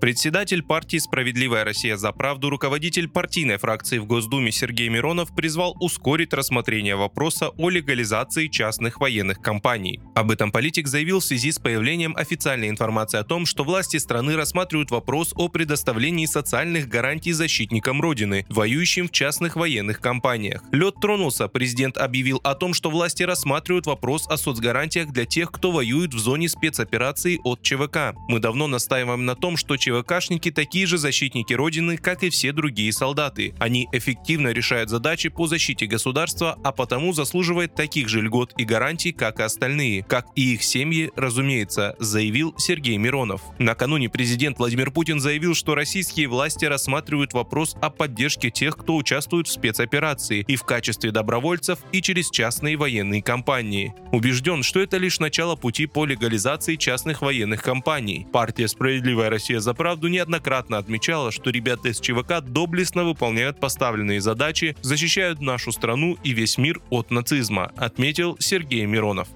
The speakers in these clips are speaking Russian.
Председатель партии «Справедливая Россия за правду», руководитель партийной фракции в Госдуме Сергей Миронов призвал ускорить рассмотрение вопроса о легализации частных военных компаний. Об этом политик заявил в связи с появлением официальной информации о том, что власти страны рассматривают вопрос о предоставлении социальных гарантий защитникам Родины, воюющим в частных военных компаниях. Лед тронулся, президент объявил о том, что власти рассматривают вопрос о соцгарантиях для тех, кто воюет в зоне спецоперации от ЧВК. Мы давно настаиваем на том, что ЧВКшники такие же защитники Родины, как и все другие солдаты. Они эффективно решают задачи по защите государства, а потому заслуживают таких же льгот и гарантий, как и остальные, как и их семьи, разумеется, заявил Сергей Миронов. Накануне президент Владимир Путин заявил, что российские власти рассматривают вопрос о поддержке тех, кто участвует в спецоперации и в качестве добровольцев, и через частные военные компании. Убежден, что это лишь начало пути по легализации частных военных компаний. Партия «Справедливая Россия за правду неоднократно отмечала, что ребята из ЧВК доблестно выполняют поставленные задачи, защищают нашу страну и весь мир от нацизма, отметил Сергей Миронов.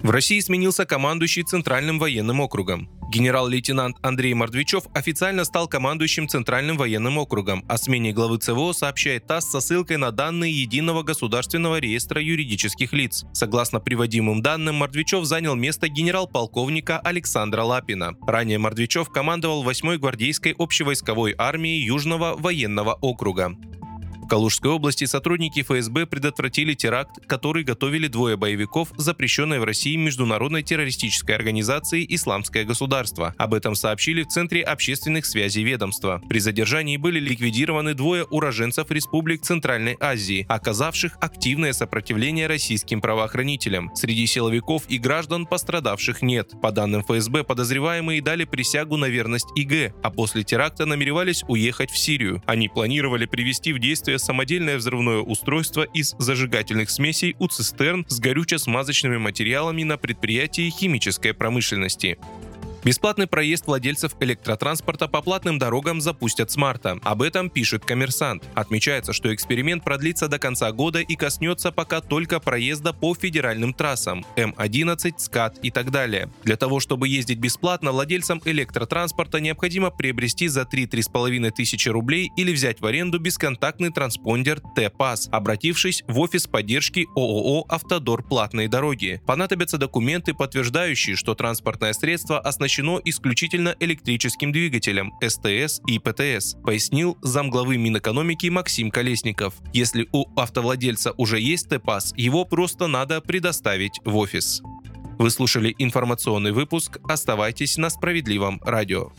В России сменился командующий Центральным военным округом. Генерал-лейтенант Андрей Мордвичев официально стал командующим Центральным военным округом. О смене главы ЦВО сообщает ТАСС со ссылкой на данные Единого государственного реестра юридических лиц. Согласно приводимым данным, Мордвичев занял место генерал-полковника Александра Лапина. Ранее Мордвичев командовал 8-й гвардейской общевойсковой армией Южного военного округа. Калужской области сотрудники ФСБ предотвратили теракт, который готовили двое боевиков, запрещенной в России международной террористической организации «Исламское государство». Об этом сообщили в Центре общественных связей ведомства. При задержании были ликвидированы двое уроженцев республик Центральной Азии, оказавших активное сопротивление российским правоохранителям. Среди силовиков и граждан пострадавших нет. По данным ФСБ, подозреваемые дали присягу на верность ИГ, а после теракта намеревались уехать в Сирию. Они планировали привести в действие самодельное взрывное устройство из зажигательных смесей у цистерн с горюче-смазочными материалами на предприятии химической промышленности. Бесплатный проезд владельцев электротранспорта по платным дорогам запустят с марта. Об этом пишет коммерсант. Отмечается, что эксперимент продлится до конца года и коснется пока только проезда по федеральным трассам М11, СКАТ и так далее. Для того, чтобы ездить бесплатно, владельцам электротранспорта необходимо приобрести за 3-3,5 тысячи рублей или взять в аренду бесконтактный транспондер Т-Пас, обратившись в офис поддержки ООО «Автодор платной дороги». Понадобятся документы, подтверждающие, что транспортное средство оснащено оснащено исключительно электрическим двигателем СТС и ПТС, пояснил замглавы Минэкономики Максим Колесников. Если у автовладельца уже есть ТПАС, его просто надо предоставить в офис. Вы слушали информационный выпуск. Оставайтесь на справедливом радио.